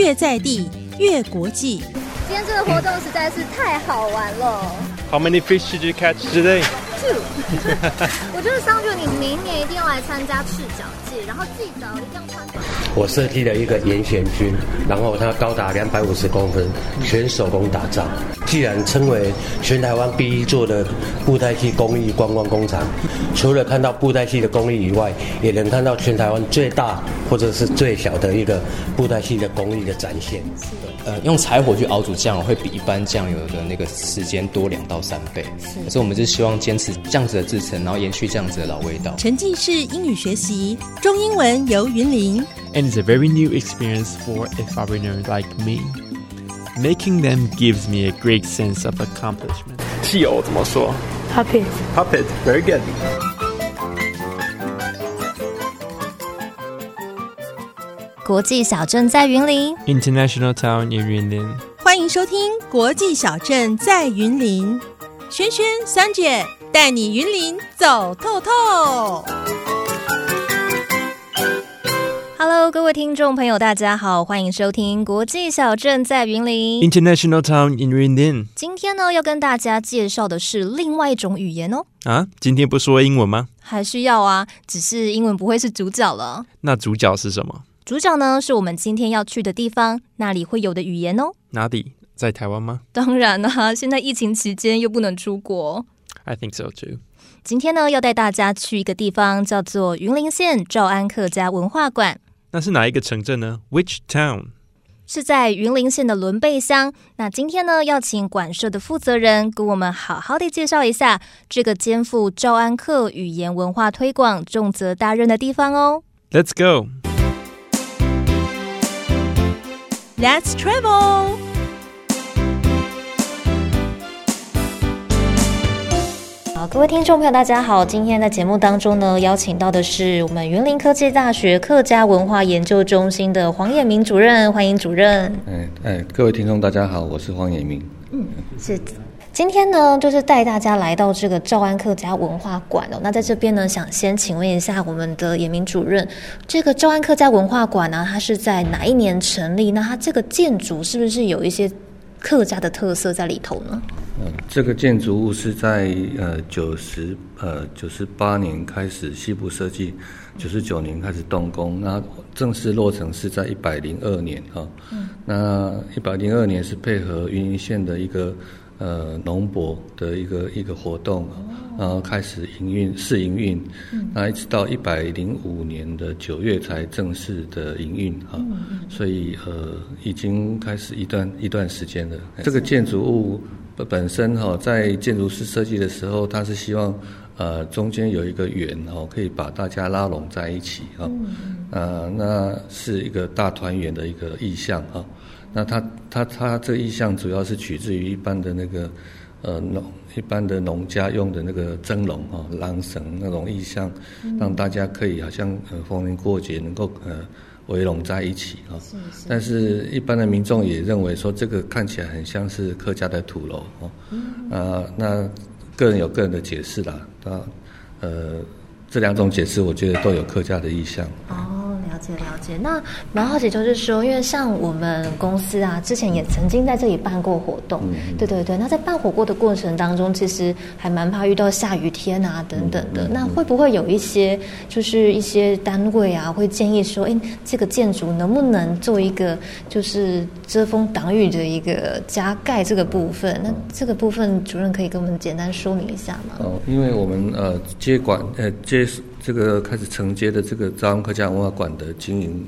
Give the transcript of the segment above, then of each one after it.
越在地越国际。今天这个活动实在是太好玩了。How many fish did you catch today? Two，我觉得桑觉你明年一定要来参加赤脚季，然后记得一定要穿。我设计了一个严选军，然后它高达两百五十公分，全手工打造。既然称为全台湾第一座的布袋戏工艺观光工厂，除了看到布袋戏的工艺以外，也能看到全台湾最大或者是最小的一个布袋戏的工艺的展现。呃，用柴火去熬煮酱油会比一般酱油的那个时间多两到三倍，是可是我们就希望坚持这样子的制成，然后延续这样子的老味道。沉浸式英语学习，中英文由云林。 And it's a very new experience for a foreigner like me. Making them gives me a great sense of accomplishment. 戏偶怎么说 Puppet. Puppet. Very good. 国际小镇在云林， International town in Yunlin. 欢迎收听《国际小镇在云林》，轩轩、三姐带你云林走透透。 Hello，各位听众朋友，大家好，欢迎收听《国际小镇在云林》。International town in Yunlin. 今天呢，要跟大家介绍的是另外一种语言哦，啊，今天不说英文吗？还需要啊，只是英文不会是主角了。那主角是什么？主角呢，是我们今天要去的地方，那里会有的语言哦。哪里？在台湾吗当然啦、现在疫情期间又不能出国。？I think so too. 今天呢，要带大家去一个地方，叫做云林县诏安客家文化馆。那是哪一个城镇呢？Which town？是在云林县的仑背乡。那今天呢，要请馆舍的负责人给我们好好的介绍一下这个肩负诏安客语言文化推广重责大任的地方哦。Let's go. Let's travel。好，各位听众朋友，大家好。今天在节目当中呢，邀请到的是我们云林科技大学客家文化研究中心的黄彦明主任，欢迎主任。哎哎，各位听众，大家好，我是黄衍明。嗯是。今天呢，就是带大家来到这个诏安客家文化馆哦。那在这边呢，想先请问一下我们的严明主任，这个诏安客家文化馆呢，它是在哪一年成立？那它这个建筑是不是有一些客家的特色在里头呢？嗯，这个建筑物是在呃九十呃九十八年开始西部设计，九十九年开始动工，那正式落成是在一百零二年哈、嗯、那一百零二年是配合云林县的一个呃农博的一个一个活动，然后开始营运试营运，那一直到一百零五年的九月才正式的营运哈、所以呃已经开始一段一段时间了。这个建筑物。本身哈、在建筑师设计的时候，他是希望呃中间有一个圆哦、可以把大家拉拢在一起哈，呃那是一个大团圆的一个意象哈、那他他他这个意象主要是取自于一般的那个呃农一般的农家用的那个蒸笼哈、狼绳那种意象，让大家可以好像呃逢年过节能够呃。围拢在一起啊，但是一般的民众也认为说这个看起来很像是客家的土楼哦，啊，那个人有个人的解释啦，那，呃，这两种解释我觉得都有客家的意象。解了解。那蛮好奇，就是说，因为像我们公司啊，之前也曾经在这里办过活动，对对对。那在办火锅的过程当中，其实还蛮怕遇到下雨天啊等等的。那会不会有一些就是一些单位啊，会建议说，哎，这个建筑能不能做一个就是遮风挡雨的一个加盖这个部分？那这个部分主任可以跟我们简单说明一下吗？哦，因为我们呃接管呃接这个开始承接的这个招安客家文化馆的经营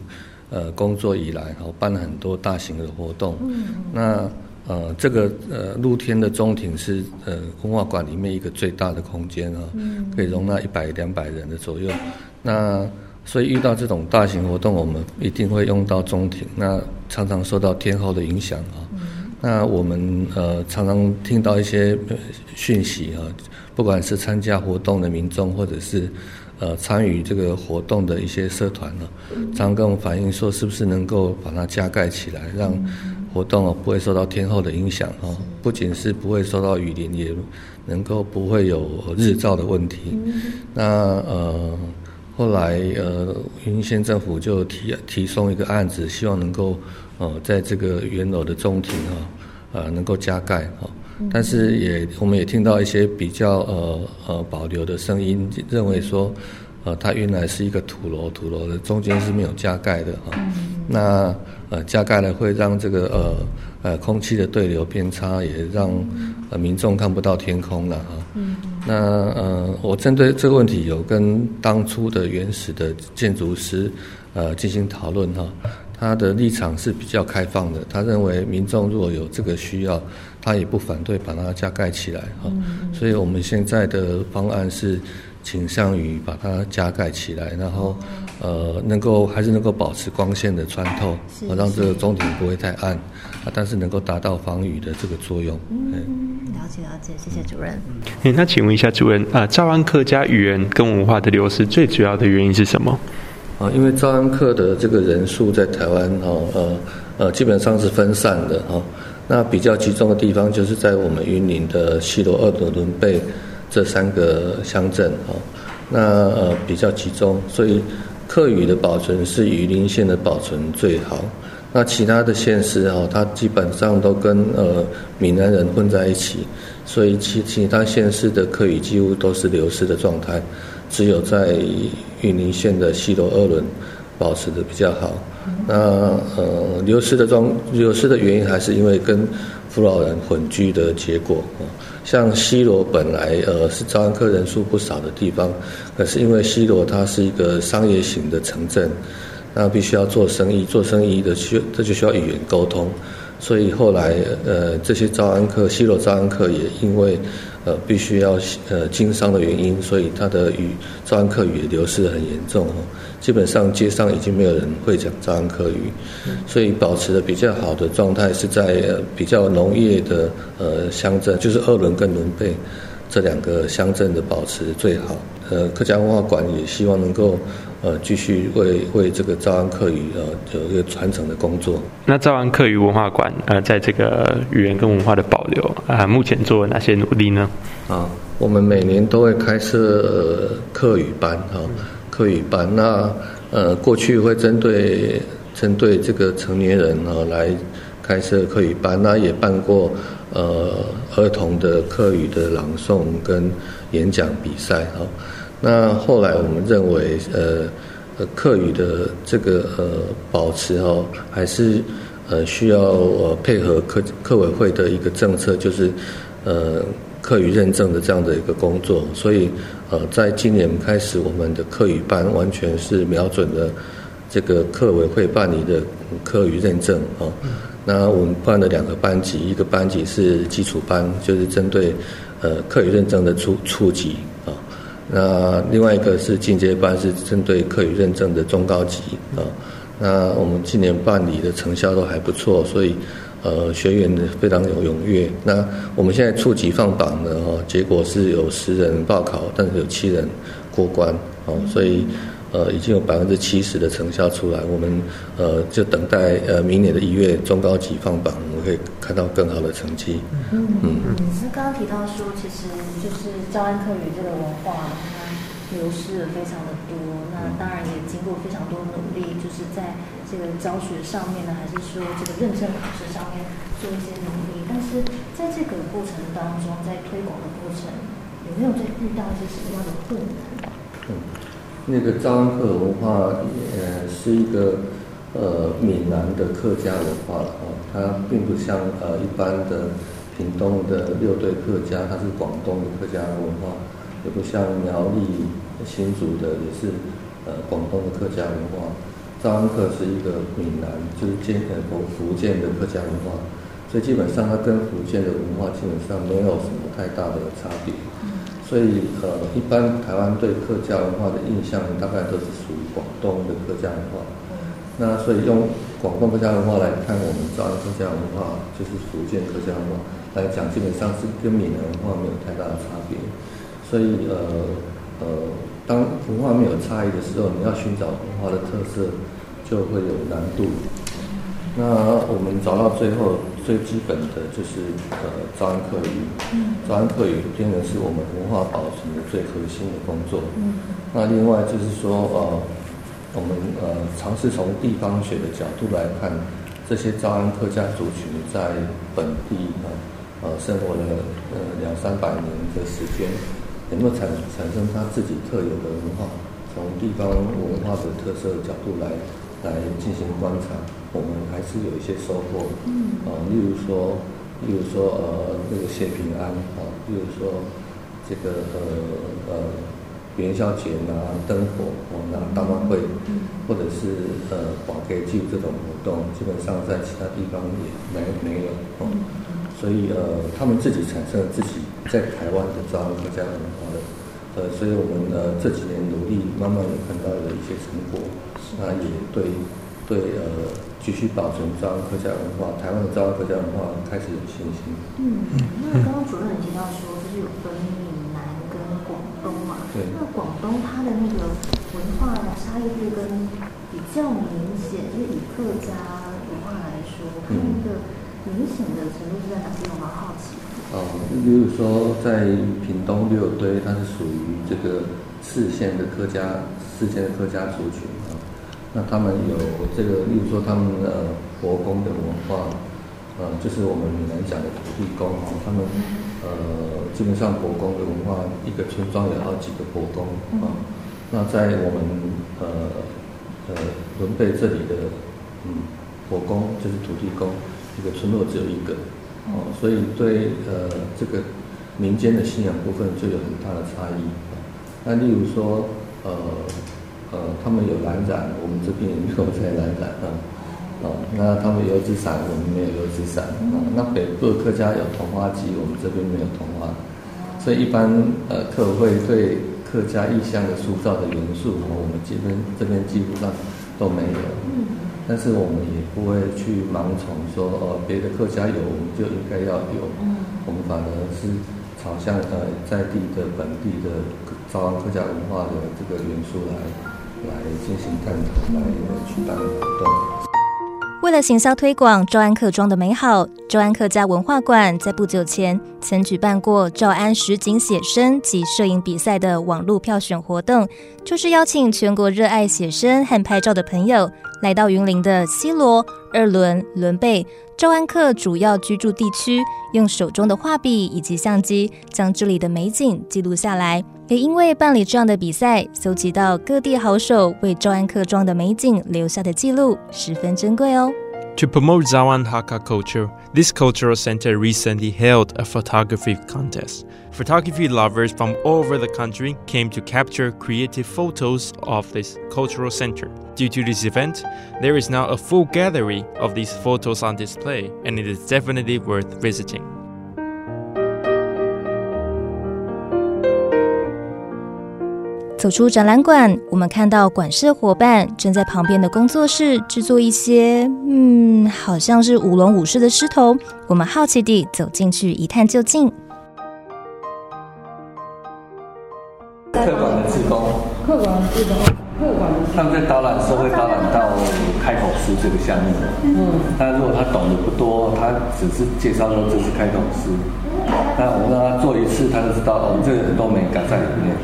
呃工作以来，然后办了很多大型的活动。嗯，那呃这个呃露天的中庭是呃文化馆里面一个最大的空间啊，嗯、可以容纳一百两百人的左右。那所以遇到这种大型活动，我们一定会用到中庭。那常常受到天候的影响啊。那我们呃常常听到一些讯息啊，不管是参加活动的民众，或者是呃参与这个活动的一些社团呢，常跟我们反映说，是不是能够把它加盖起来，让活动哦不会受到天候的影响哦，不仅是不会受到雨淋，也能够不会有日照的问题。那呃。后来呃，云县政府就提提送一个案子，希望能够呃在这个原楼的中庭啊，呃能够加盖哈。但是也我们也听到一些比较呃呃保留的声音，认为说，呃它原来是一个土楼，土楼的中间是没有加盖的哈。那呃加盖了会让这个呃呃空气的对流变差，也让呃民众看不到天空了哈。那呃我针对这个问题有跟当初的原始的建筑师呃进行讨论哈。他的立场是比较开放的，他认为民众如果有这个需要，他也不反对把它加盖起来哈。所以我们现在的方案是倾向于把它加盖起来，然后呃能够还是能够保持光线的穿透，让这个中庭不会太暗啊，但是能够达到防雨的这个作用。嗯，了解了解，谢谢主任。那请问一下主任啊，兆安客家语言跟文化的流失最主要的原因是什么？啊，因为招安客的这个人数在台湾哦，呃呃，基本上是分散的哈。那比较集中的地方就是在我们云林的西罗、二德、伦贝这三个乡镇哈。那呃比较集中，所以客语的保存是云林县的保存最好。那其他的县市哈，它基本上都跟呃闽南人混在一起，所以其其他县市的客语几乎都是流失的状态。只有在云林县的西罗二轮保持的比较好。那呃，流失的状流失的原因还是因为跟扶老人混居的结果啊。像西罗本来呃是招安客人数不少的地方，可是因为西罗它是一个商业型的城镇，那必须要做生意，做生意的需这就需要语言沟通，所以后来呃这些招安客西罗招安客也因为。呃，必须要呃经商的原因，所以他的语招安客语流失很严重哦。基本上街上已经没有人会讲招安客语，所以保持的比较好的状态是在比较农业的呃乡镇，就是二伦跟伦贝这两个乡镇的保持最好。呃，客家文化馆也希望能够。呃，继续为为这个招安客语呃有一个传承的工作。那招安客语文化馆呃，在这个语言跟文化的保留啊，目前做了哪些努力呢？啊，我们每年都会开设客语班哈，客语班。那呃，过去会针对针对这个成年人啊来开设客语班，那也办过呃儿童的客语的朗诵跟演讲比赛哈。那后来我们认为，呃，呃，课语的这个呃保持哦，还是呃需要呃配合课课委会的一个政策，就是呃课语认证的这样的一个工作。所以呃，在今年开始，我们的课语班完全是瞄准了这个课委会办理的课语认证啊。那我们办了两个班级，一个班级是基础班，就是针对呃课语认证的初初级啊。那另外一个是进阶班，是针对课语认证的中高级啊。那我们今年办理的成效都还不错，所以呃学员非常有踊跃。那我们现在初级放榜的哦，结果是有十人报考，但是有七人过关哦，所以呃已经有百分之七十的成效出来。我们呃就等待呃明年的一月中高级放榜，我们可以看到更好的成绩。嗯嗯。那刚刚提到说，其实就是招安课语这个文化。流失了非常的多，那当然也经过非常多努力，就是在这个教学上面呢，还是说这个认证考试上面做一些努力。但是在这个过程当中，在推广的过程，有没有在遇到一些什么样的困难？嗯，那个招安客文化呃是一个呃闽南的客家文化了啊，它并不像呃一般的屏东的六对客家，它是广东的客家文化。也不像苗栗、新竹的，也是呃广东的客家文化。招安客是一个闽南，就是建呃福福建的客家文化，所以基本上它跟福建的文化基本上没有什么太大的差别。所以呃，一般台湾对客家文化的印象大概都是属于广东的客家文化。那所以用广东客家文化来看，我们招安客家文化就是福建客家文化来讲，基本上是跟闽南文化没有太大的差别。所以呃呃，当文化没有差异的时候，你要寻找文化的特色就会有难度。那我们找到最后最基本的就是呃招安客语，招安客语变成是我们文化保存的最核心的工作。那另外就是说呃，我们呃尝试从地方学的角度来看，这些招安客家族群在本地呢呃生活了呃两三百年的时间，能够产产生他自己特有的文化，从地方文化的特色角度来来进行观察。我们还是有一些收获，嗯，啊，例如说，例如说，呃，那个谢平安，啊，例如说，这个呃呃元宵节拿，灯火，哦，拿大晚会，嗯。或者是呃宝给祭这种活动，基本上在其他地方也没没有，哦，所以呃，他们自己产生了自己在台湾的这样国家文化的，呃，所以我们呃这几年努力，慢慢也看到了一些成果，那也对对呃。继续保存招安客家文化，台湾的招安客家文化开始有信心。嗯，那刚刚主任提到说，就是有分闽南跟广东嘛？对。那广东它的那个文化的差异会跟比较明显，就是以客家文化来说，它那个明显的程度是在哪边？我蛮好奇。哦，比如说在屏东六堆，它是属于这个四县的客家，四县的客家族群。那他们有这个，例如说他们呃佛宫的文化，呃，就是我们闽南讲的土地公哈，他们呃基本上佛宫的文化，一个村庄有好几个佛宫啊。那在我们呃呃伦贝这里的嗯佛宫就是土地公，一个村落只有一个哦，所以对呃这个民间的信仰部分就有很大的差异。那例如说呃。呃，他们有蓝染，我们这边也没有在蓝染啊。哦，那他们有纸伞，我们没有油纸伞啊。那北部客家有桐花集，我们这边没有桐花，所以一般呃客会对客家意象的塑造的元素，我们这边这边基本上都没有。嗯。但是我们也不会去盲从说，哦，别的客家有，我们就应该要有。嗯。我们反而是朝向呃在地的本地的招安客家文化的这个元素来。来进行探讨，来举办活动。为了行销推广赵安客庄的美好，赵安客家文化馆在不久前曾举办过赵安实景写生及摄影比赛的网络票选活动，就是邀请全国热爱写生和拍照的朋友来到云林的西罗、二轮、伦贝。周安克主要居住地区，用手中的画笔以及相机，将这里的美景记录下来。也因为办理这样的比赛，搜集到各地好手为周安克庄的美景留下的记录，十分珍贵哦。To promote Zawan Hakka culture, this cultural center recently held a photography contest. Photography lovers from all over the country came to capture creative photos of this cultural center. Due to this event, there is now a full gallery of these photos on display, and it is definitely worth visiting. 走出展览馆，我们看到馆舍伙伴正在旁边的工作室制作一些，嗯，好像是舞龙舞狮的狮头。我们好奇地走进去一探究竟。客馆的职工，客的他们在导览时候会导览到开口师这个项目。嗯，但如果他懂得不多，他只是介绍说这是开口师。那我们让他做一次，他就知道哦，这个很多美感在里面。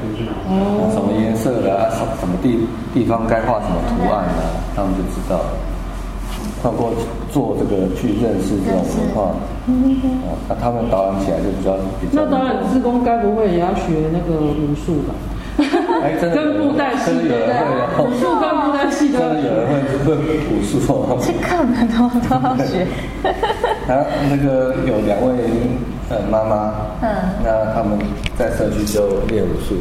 哦。什么颜色的啊？什什么地地方该画什么图案啊？他们就知道。透过做这个去认识这种文化。那他们导览起来就比较比较。那导览职工该不会也要学那个武术吧？哎，真的。跟布袋戏的武术跟布袋戏的。真的有人会会武术哦。这课本都都要学。啊，那个有两位。呃，妈妈，嗯，那他们在社区就练武术。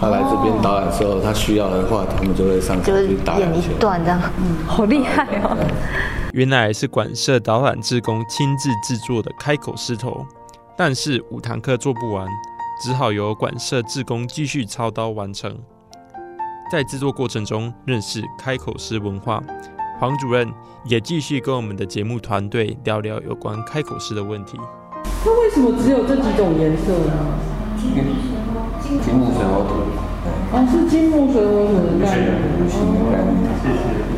他来这边导览之后，他需要的话，他们就会上去打演一段这样，嗯，好厉害哦。原来是管社导览志工亲自制作的开口狮头，但是五堂课做不完，只好由馆舍志工继续操刀完成。在制作过程中认识开口狮文化，黄主任也继续跟我们的节目团队聊聊有关开口狮的问题。那为什么只有这几种颜色呢？金木水火土。哦，是金木水火土的概念，哦。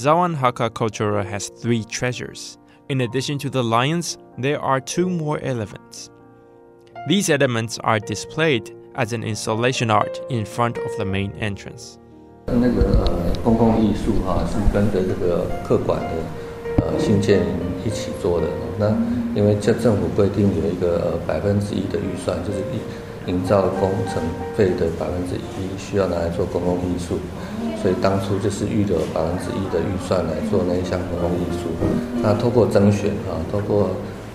Zawan Hakka culture has three treasures. In addition to the lions, there are two more elements. These elements are displayed as an installation art in front of the main entrance. 那个呃公共艺术哈、是跟着这个客馆的呃新建一起做的。那因为这政府规定有一个呃百分之一的预算，就是营营造工程费的百分之一需要拿来做公共艺术， 所以当初就是预留百分之一的预算来做那一项公共艺术。那透过甄选啊，透过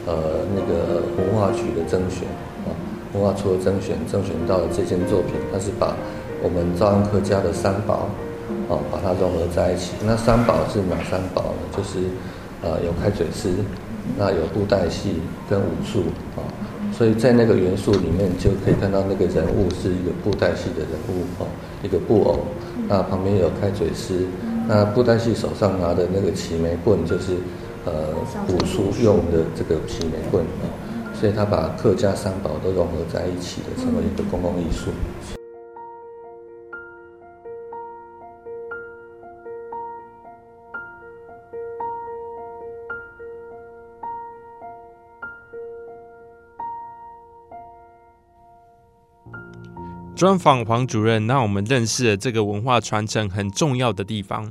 呃那个文化局的甄选啊，文化处的甄选，甄选到了这件作品，它是把我们招安客家的三宝，啊，把它融合在一起。那三宝是哪三宝呢？就是呃有开嘴诗，那有布袋戏跟武术啊、所以在那个元素里面就可以看到那个人物是一个布袋戏的人物哦，一个布偶，那旁边有开嘴狮，那布袋戏手上拿的那个齐眉棍就是呃武术用的这个齐眉棍哦，所以他把客家三宝都融合在一起的，成为一个公共艺术。专访黄主任，让我们认识了这个文化传承很重要的地方。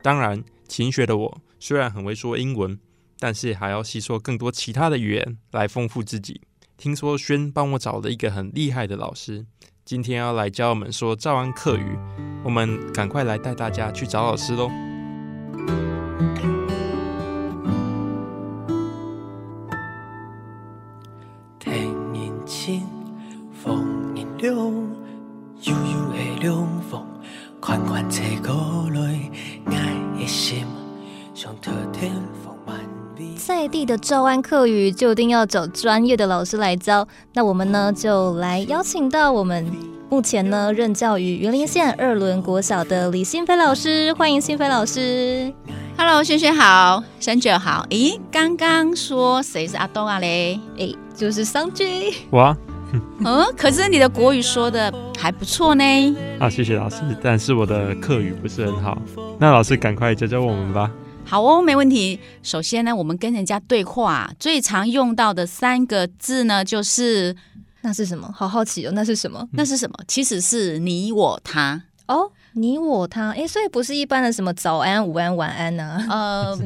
当然，勤学的我虽然很会说英文，但是还要吸收更多其他的语言来丰富自己。听说轩帮我找了一个很厉害的老师，今天要来教我们说赵安客语，我们赶快来带大家去找老师喽。在地的招安客语就一定要找专业的老师来教。那我们呢，就来邀请到我们目前呢任教于云林县二轮国小的李新飞老师，欢迎新飞老师。Hello，轩轩好，三九好。咦，刚刚说谁是阿东啊嘞？诶，就是桑君。我嗯，可是你的国语说的还不错呢。啊，谢谢老师，但是我的课语不是很好，那老师赶快教教我们吧。好哦，没问题。首先呢，我们跟人家对话最常用到的三个字呢，就是那是什么？好好奇哦，那是什么？那是什么？其实是你我他。哦，你我他，哎，所以不是一般的什么早安、午安、晚安呐、呃，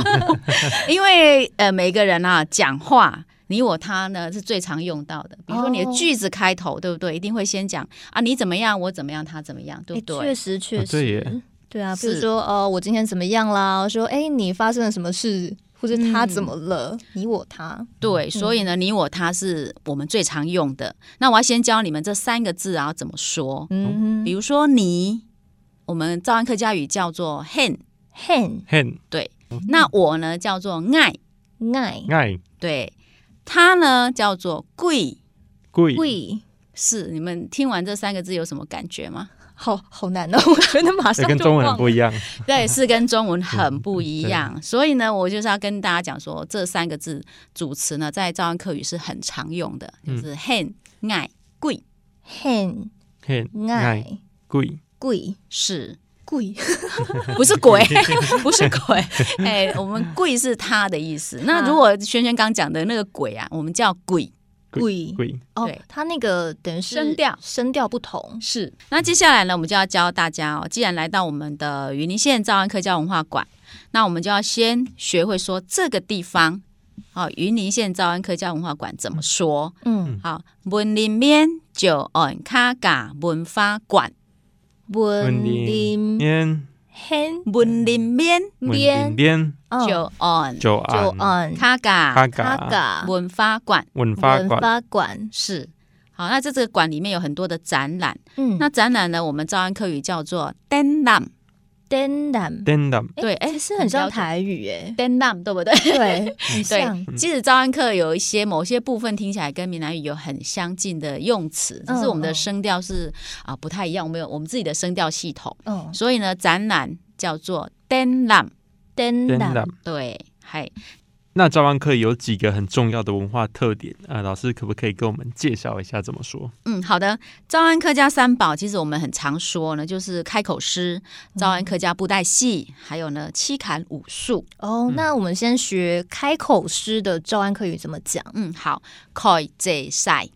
因为呃，每个人啊讲话。你我他呢是最常用到的，比如说你的哦句子开头，对不对？一定会先讲啊，你怎么样，我怎么样，他怎么样，对不对？诶确实确啊实，对耶对啊，比如是。说呃，我今天怎么样啦？说哎，你发生了什么事，或者他嗯怎么了？你我他，对，所以呢，你我他是我们最常用的。那我要先教你们这三个字啊要怎么说。嗯比如说你，我们照安客家语叫做 hen，，hen hen，对。那我呢叫做爱，爱。爱。对。他呢叫做贵，贵。贵，是你们听完这三个字有什么感觉吗？好好难哦，我觉得马上就跟中文很不一样。对，是跟中文很不一样。所以呢，我就是要跟大家讲说，这三个字主词呢，在照安客语是很常用的，就是 hen、爱、贵。hen 很爱。爱贵。贵。是。贵，不是鬼，不是鬼，哎、我们贵是他的意思。那如果轩轩刚讲的那个鬼啊，我们叫鬼，贵贵。哦对，它那个等于是声调。声调不同，是。那接下来呢，我们就要教大家哦，既然来到我们的云林县兆安客家文化馆，那我们就要先学会说这个地方，好、云林县兆安客家文化馆怎么说？嗯，好，文林面就按卡嘎文化馆，文林面 hen 文林边边哦就按就就按按卡嘎卡卡嘎嘎文化馆。文发馆。文发馆。是。好，那在这个馆里面有很多的展览，嗯，那展览呢，我们招安客语叫做 e n d a m 对，哎其实很像台语哎，“den lam”，对不对？对，很像，对，即使招安客有一些某些部分听起来跟闽南语有很相近的用词，只是我们的声调是啊、不太一样，我们有我们自己的声调系统，嗯。所以呢，展览叫做 e n d a lam，m 对，嗨，那招安课有几个很重要的文化特点啊、老师可不可以给我们介绍一下怎么说？嗯，好的。招安客家三宝，其实我们很常说呢，就是开口诗、招安客家布袋戏，还有呢七砍武术。哦，那我们先学开口诗的赵安客语怎么讲？嗯，好，开这赛，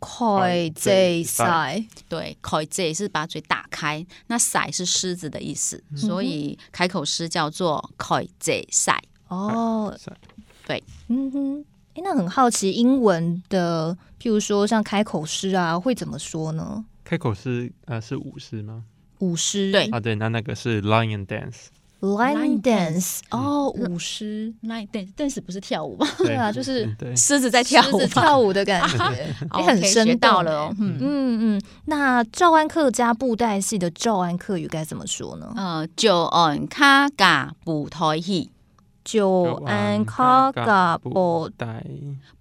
开这塞，对，开这是把嘴打开，那塞是狮子的意思，所以开口诗叫做开这赛。哦。赛，对，嗯哼，哎，那很好奇，英文的，譬如说像开口诗啊，会怎么说呢？开口诗呃是舞狮吗？舞狮，对。啊，对，那那个是 lion dance，，line dance，哦，舞狮，那但但是不是跳舞吗？对啊，就是狮子在跳舞狮子，跳舞的感觉，也很生到了哦。嗯。嗯嗯，那赵安客家布袋戏的赵安客语该怎么说呢？呃，就按卡嘎布台戏，就安卡嘎布带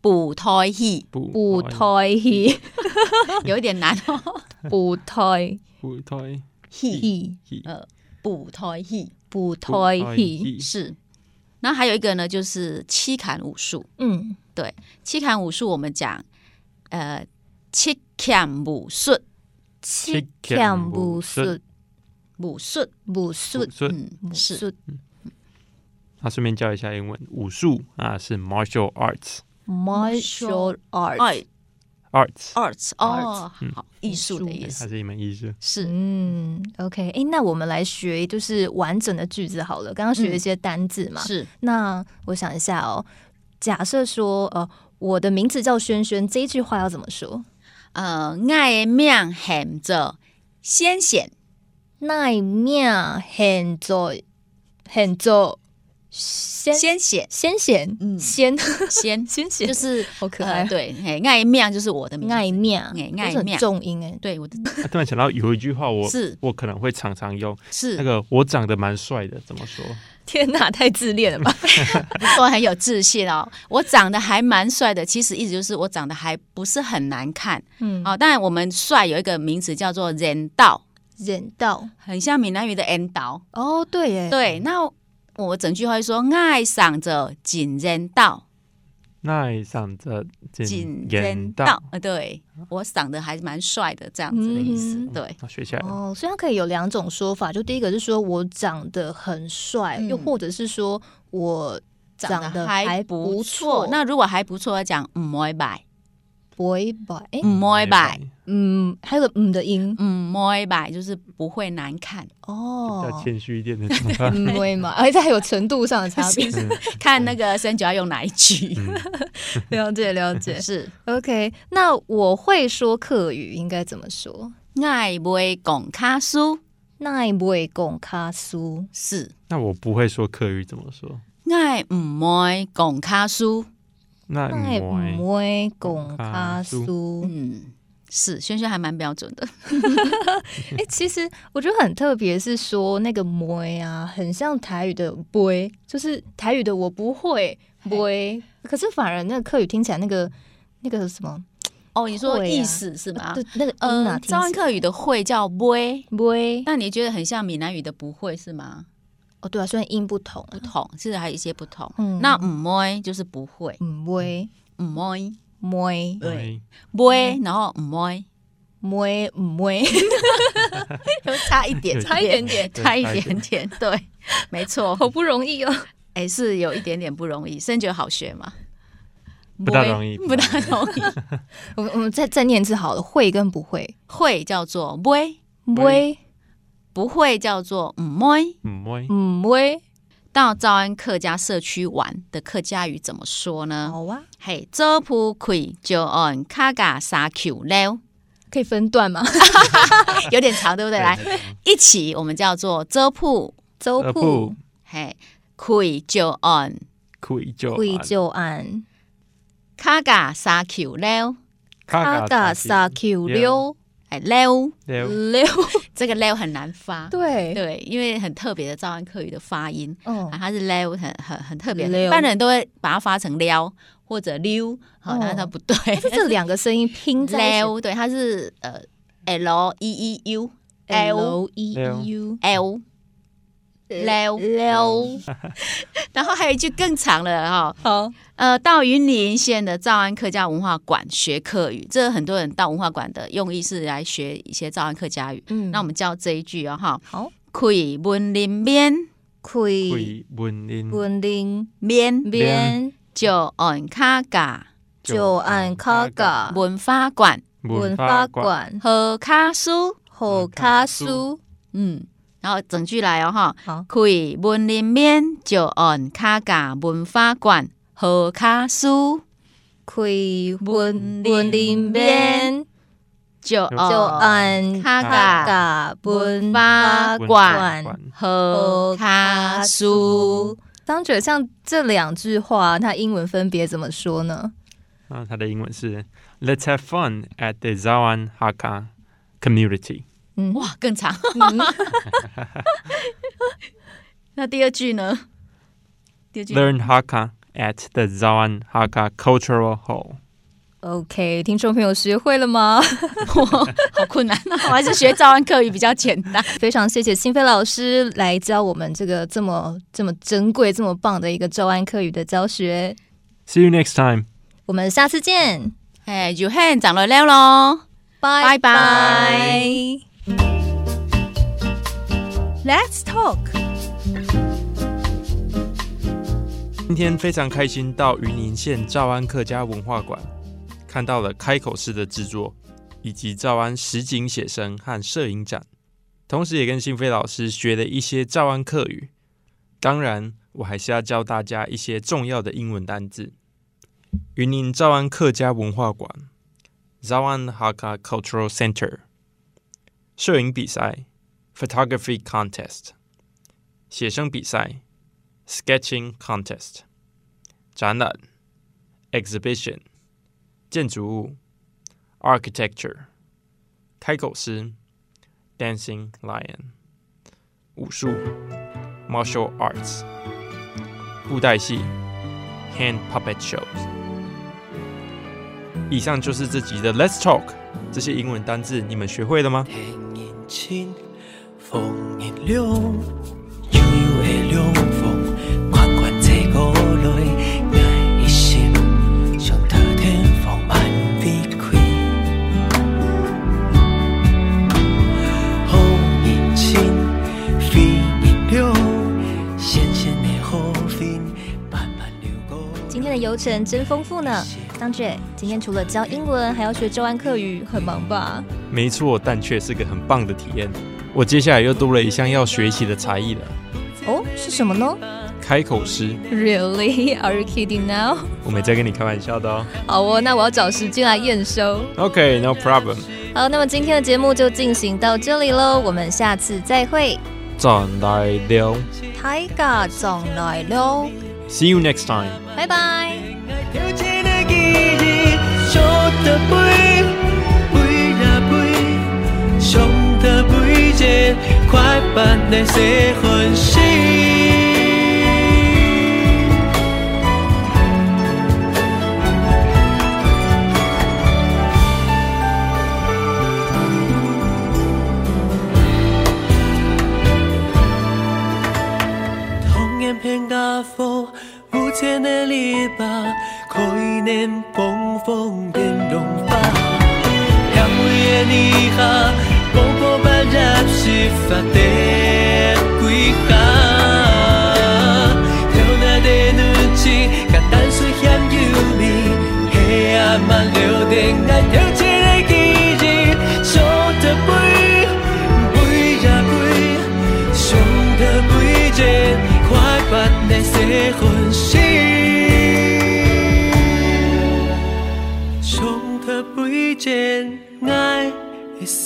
舞台戏。布布台戏，有一点难哦。布胎布胎戏，戏呃，布胎戏。布胎戏，是。然后还有一个呢，就是七砍武术。嗯，对七砍武术我们讲，呃，七砍武术，七砍武术，武术，武术，武术。嗯，武是术那顺便教一下英文，武术啊是 martial arts，martial art，art arts，arts 哦，嗯。好，艺术的意思。它是一门艺术。是。嗯，OK，哎，那我们来学就是完整的句子好了。刚刚学了一些单字嘛，是。那我想一下哦，假设说，呃，我的名字叫轩轩，这一句话要怎么说？呃，爱的命含着鲜显，爱命很着很做鲜鲜血，鲜鲜嗯。鲜鲜鲜血，就是好可爱。呃，对，嘿爱面就是我的名字，爱面，哎爱面。重音哎，对，我的。啊突然想到有一句话我，是。我可能会常常用，是。那个我长得蛮帅的，怎么说？天哪，太自恋了吧？不错，很有自信哦。我长得还蛮帅的，其实意思就是我长得还不是很难看。嗯，哦，当然我们帅有一个名词叫做人道，忍道。很像闽南语的 “n 道”。哦，对耶，对，那我整句话就说爱上着紧人道，爱上着紧紧人道道，。呃，对我长得还蛮帅的，这样子的意思。嗯对，好学起来。哦，所以它可以有两种说法，就第一个是说我长得很帅，嗯又或者是说我长得还还不错。那如果还不错，要讲唔会摆，不会吧？哎，唔会摆，嗯，还有个嗯的音嗯，唔会吧，就是不会难看。比哦较，谦虚一点的。嗯，不会嘛？而且还有程度上的差别。看那个生酒要用哪一句。嗯，了 解了解。是 OK，那我会说客语，应该怎么说？爱会讲卡苏，爱不会讲卡苏，是那我不会说客语怎么说？爱唔会讲卡书。那那唔会不会讲卡苏。嗯，是轩轩还蛮标准的。哎、其实我觉得很特别，是说那个“摸”啊，很像台语的“不会”，就是台语的我不会“不会”，可是反而那个客语听起来那个那个什么，哦，你说意思是吗？对，那个音啊，呃，听招安客语的会叫会，不会那你觉得很像闽南语的不会是吗？哦，对啊，虽然音不同，不同，其实还有一些不同。嗯。那唔会就是不会，唔，会。唔会。摸对。会会，然后唔会，摸唔会，就差一点，差一点点，差一点点，对，没错，好不容易哦。哎，是有一点点不容易，生觉好学嘛？不大容易不大容易。我们我们再再念一次好了，会跟不会，会叫做会，会不会叫做唔会。唔会。唔会，到招安客家社区玩的客家语怎么说呢？好啊，嘿，做铺开就按卡嘎沙 Q 了，可以分段吗？有点长，对不对？来，一起我们叫做做铺，呃周铺。不嘿，开就按。愧就会就按。卡嘎沙 Q 了，卡嘎沙 Q 六哎溜溜六，这个溜很难发，对，对，因为很特别的赵安客语的发音，嗯。啊，它是溜，很很很特别，溜一般人都会把它发成撩或者溜，好，哦。但是它不对，是 这两个声音拼在 leo，，对，它是呃 L E E U L E E U L 溜溜，然后还有一句更长了哈，好，呃，到云林县的诏安客家文化馆学客语，这很多人到文化馆的用意是来学一些诏安客家语。嗯。那我们教这一句哦，哈，好，开文林面开林文林面。边就按卡嘎就按卡嘎文化馆。文化馆。好卡书，好卡书，嗯，然后整句来哦，哈，好，开文林面就按卡嘎文化馆和卡书，开文文林面就就按按卡卡嘎嘎文化馆馆和卡书。张觉像这两句话，它英文分别怎么说呢？啊，它的英文是 Let's have fun at the Zawan Hakka community。嗯，哇，更长。嗯 那第二句呢？第二句 Learn Hakka at the Zawan Hakka Cultural Hall。OK，听众朋友学会了吗？好困难，我 还是学赵安课语比较简单。非常谢谢新飞老师来教我们这个这么这么珍贵、这么棒的一个赵安课语的教学。See you next time。我们下次见，哎，就很长了了喽，拜拜拜。Let's talk。今天非常开心到云林县诏安客家文化馆，看到了开口式的制作，以及诏安实景写生和摄影展，同时也跟新飞老师学了一些诏安客语。当然，我还是要教大家一些重要的英文单字。云林诏安客家文化馆 （Zawan Hakka Cultural Center） 摄影比赛 （Photography Contest） 写生比赛 Sketching Contest 展览 Exhibition 建筑物 Architecture 开口诗 Dancing Lion 武术 Martial Arts 布袋戏 Hand Puppet Shows 以上就是这集的 Let's Talk 这些英文单字你们学会了吗？天阴晴，风阴凉，悠悠的凉风，款款吹过来，我的心像特天风慢离开。风阴晴，飞阴凉，咸咸的雨云慢慢流过。今天的游程真丰富呢。张姐，今天除了教英文，还要学周安课语，很忙吧？没错，但却是个很棒的体验。我接下来又多了一项要学习的才艺了哦，是什么呢——开口诗。？Really? Are you kidding now? 我没在跟你开玩笑的哦。好哦，那我要找时间来验收。OK，no、problem。好，那么今天的节目就进行到这里喽，我们下次再会。转来了大家上来喽，，See you next time。拜拜。一个记忆，上得飞，飞呀飞，上得飞一快板的西魂心。童年片甲风，无钱的篱笆，可以念风风变龙发。香味的下，波波般染是发的归下。跳那的女子，甲淡水咸油味，黑暗嘛留定来跳一个记忆，上得飞，飞呀飞，上得飞一快板的西魂心，上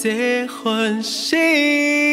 这欢喜。